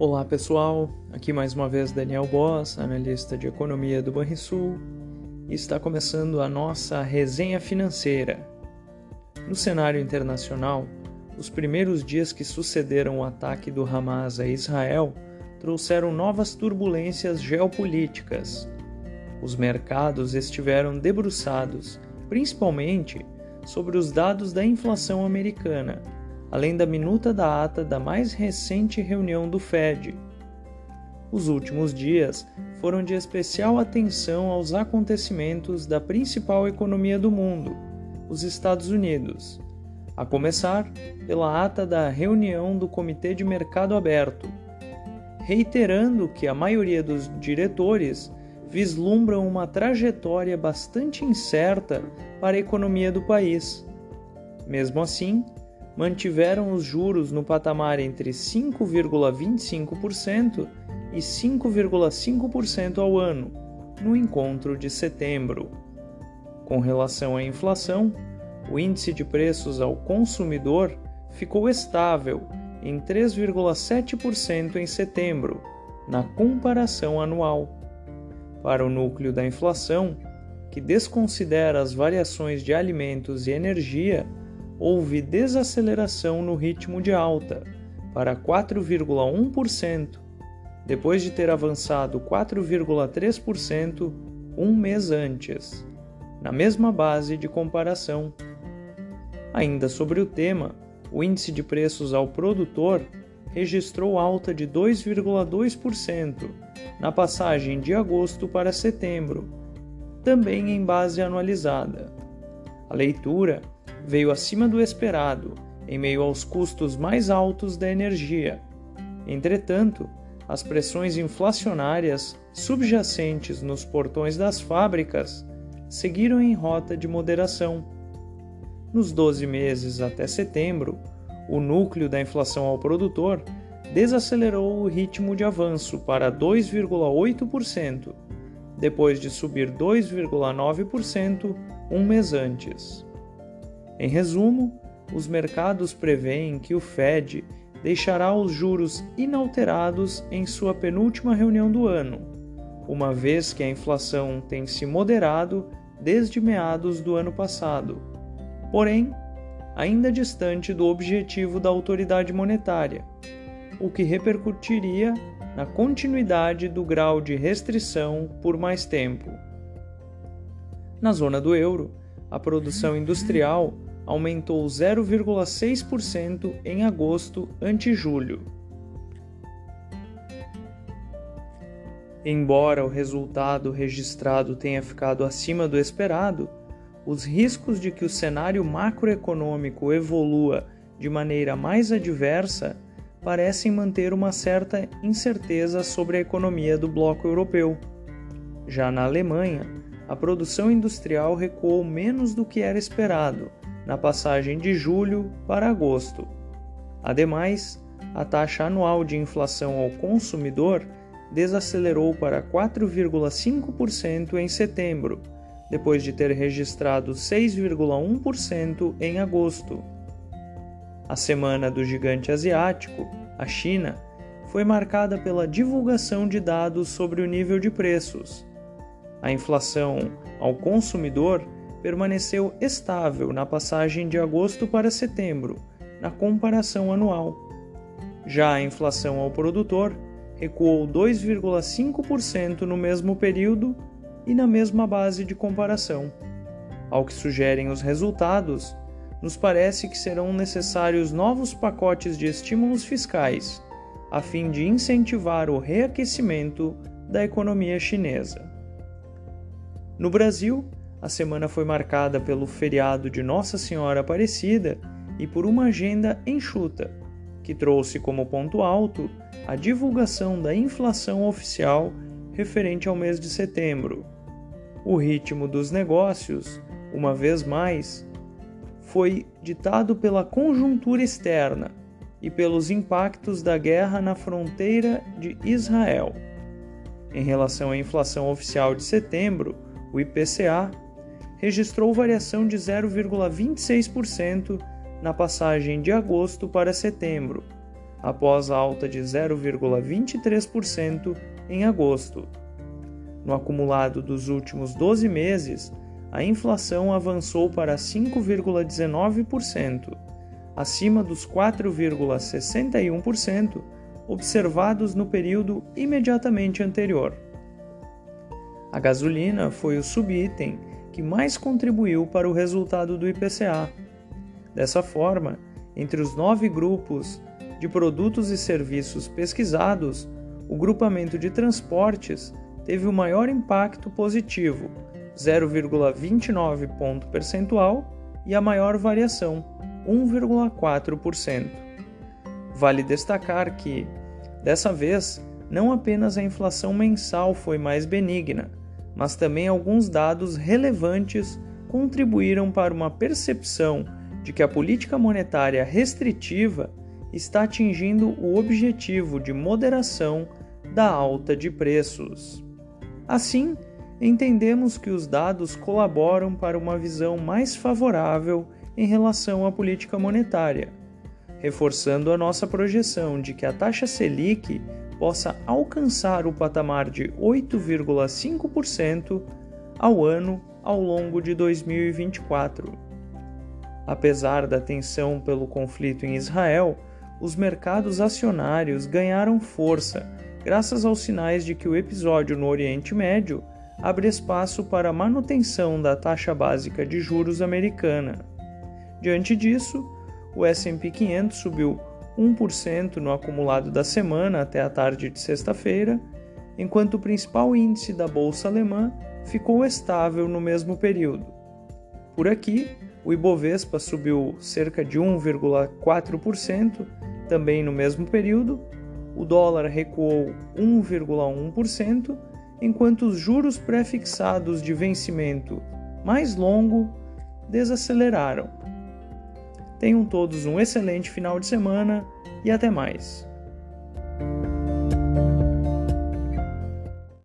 Olá pessoal, aqui mais uma vez Daniel Boss, analista de economia do Banrisul, e está começando a nossa resenha financeira. No cenário internacional, os primeiros dias que sucederam o ataque do Hamas a Israel trouxeram novas turbulências geopolíticas. Os mercados estiveram debruçados, principalmente, sobre os dados da inflação americana além da minuta da ata da mais recente reunião do Fed. Os últimos dias foram de especial atenção aos acontecimentos da principal economia do mundo, os Estados Unidos, a começar pela ata da reunião do Comitê de Mercado Aberto, reiterando que a maioria dos diretores vislumbram uma trajetória bastante incerta para a economia do país. Mesmo assim, mantiveram os juros no patamar entre 5,25% e 5,5% ao ano, no encontro de setembro. Com relação à inflação, o índice de preços ao consumidor ficou estável em 3,7% em setembro, na comparação anual. Para o núcleo da inflação, que desconsidera as variações de alimentos e energia, houve desaceleração no ritmo de alta, para 4,1%, depois de ter avançado 4,3% um mês antes, na mesma base de comparação. Ainda sobre o tema, o índice de preços ao produtor registrou alta de 2,2% na passagem de agosto para setembro, também em base anualizada. A leitura veio acima do esperado, em meio aos custos mais altos da energia. Entretanto, as pressões inflacionárias subjacentes nos portões das fábricas seguiram em rota de moderação. Nos 12 meses até setembro, o núcleo da inflação ao produtor desacelerou o ritmo de avanço para 2,8%, depois de subir 2,9% um mês antes. Em resumo, os mercados preveem que o Fed deixará os juros inalterados em sua penúltima reunião do ano, uma vez que a inflação tem se moderado desde meados do ano passado, porém, ainda distante do objetivo da autoridade monetária, o que repercutiria na continuidade do grau de restrição por mais tempo. Na zona do euro, a produção industrial aumentou 0,6% em agosto ante julho. Embora o resultado registrado tenha ficado acima do esperado, os riscos de que o cenário macroeconômico evolua de maneira mais adversa parecem manter uma certa incerteza sobre a economia do bloco europeu. Já na Alemanha, a produção industrial recuou menos do que era esperado, na passagem de julho para agosto. Ademais, a taxa anual de inflação ao consumidor desacelerou para 4,5% em setembro, depois de ter registrado 6,1% em agosto. A semana do gigante asiático, a China, foi marcada pela divulgação de dados sobre o nível de preços. A inflação ao consumidor permaneceu estável na passagem de agosto para setembro, na comparação anual. Já a inflação ao produtor recuou 2,5% no mesmo período e na mesma base de comparação. Ao que sugerem os resultados, nos parece que serão necessários novos pacotes de estímulos fiscais, a fim de incentivar o reaquecimento da economia chinesa. No Brasil, a semana foi marcada pelo feriado de Nossa Senhora Aparecida e por uma agenda enxuta, que trouxe como ponto alto a divulgação da inflação oficial referente ao mês de setembro. O ritmo dos negócios, uma vez mais, foi ditado pela conjuntura externa e pelos impactos da guerra na fronteira de Israel. Em relação à inflação oficial de setembro, o IPCA registrou variação de 0,26% na passagem de agosto para setembro, após a alta de 0,23% em agosto. No acumulado dos últimos 12 meses, a inflação avançou para 5,19%, acima dos 4,61% observados no período imediatamente anterior. A gasolina foi o subitem que mais contribuiu para o resultado do IPCA. Dessa forma, entre os nove grupos de produtos e serviços pesquisados, o grupamento de transportes teve o maior impacto positivo, 0,29 ponto percentual, e a maior variação, 1,4%. Vale destacar que, dessa vez, não apenas a inflação mensal foi mais benigna, mas também alguns dados relevantes contribuíram para uma percepção de que a política monetária restritiva está atingindo o objetivo de moderação da alta de preços. Assim, entendemos que os dados colaboram para uma visão mais favorável em relação à política monetária, reforçando a nossa projeção de que a taxa Selic possa alcançar o patamar de 8,5% ao ano ao longo de 2024. Apesar da tensão pelo conflito em Israel, os mercados acionários ganharam força graças aos sinais de que o episódio no Oriente Médio abre espaço para a manutenção da taxa básica de juros americana. Diante disso, o S&P 500 subiu 1% no acumulado da semana até a tarde de sexta-feira, enquanto o principal índice da bolsa alemã ficou estável no mesmo período. Por aqui, o Ibovespa subiu cerca de 1,4% também no mesmo período, o dólar recuou 1,1%, enquanto os juros pré-fixados de vencimento mais longo desaceleraram. Tenham todos um excelente final de semana e até mais.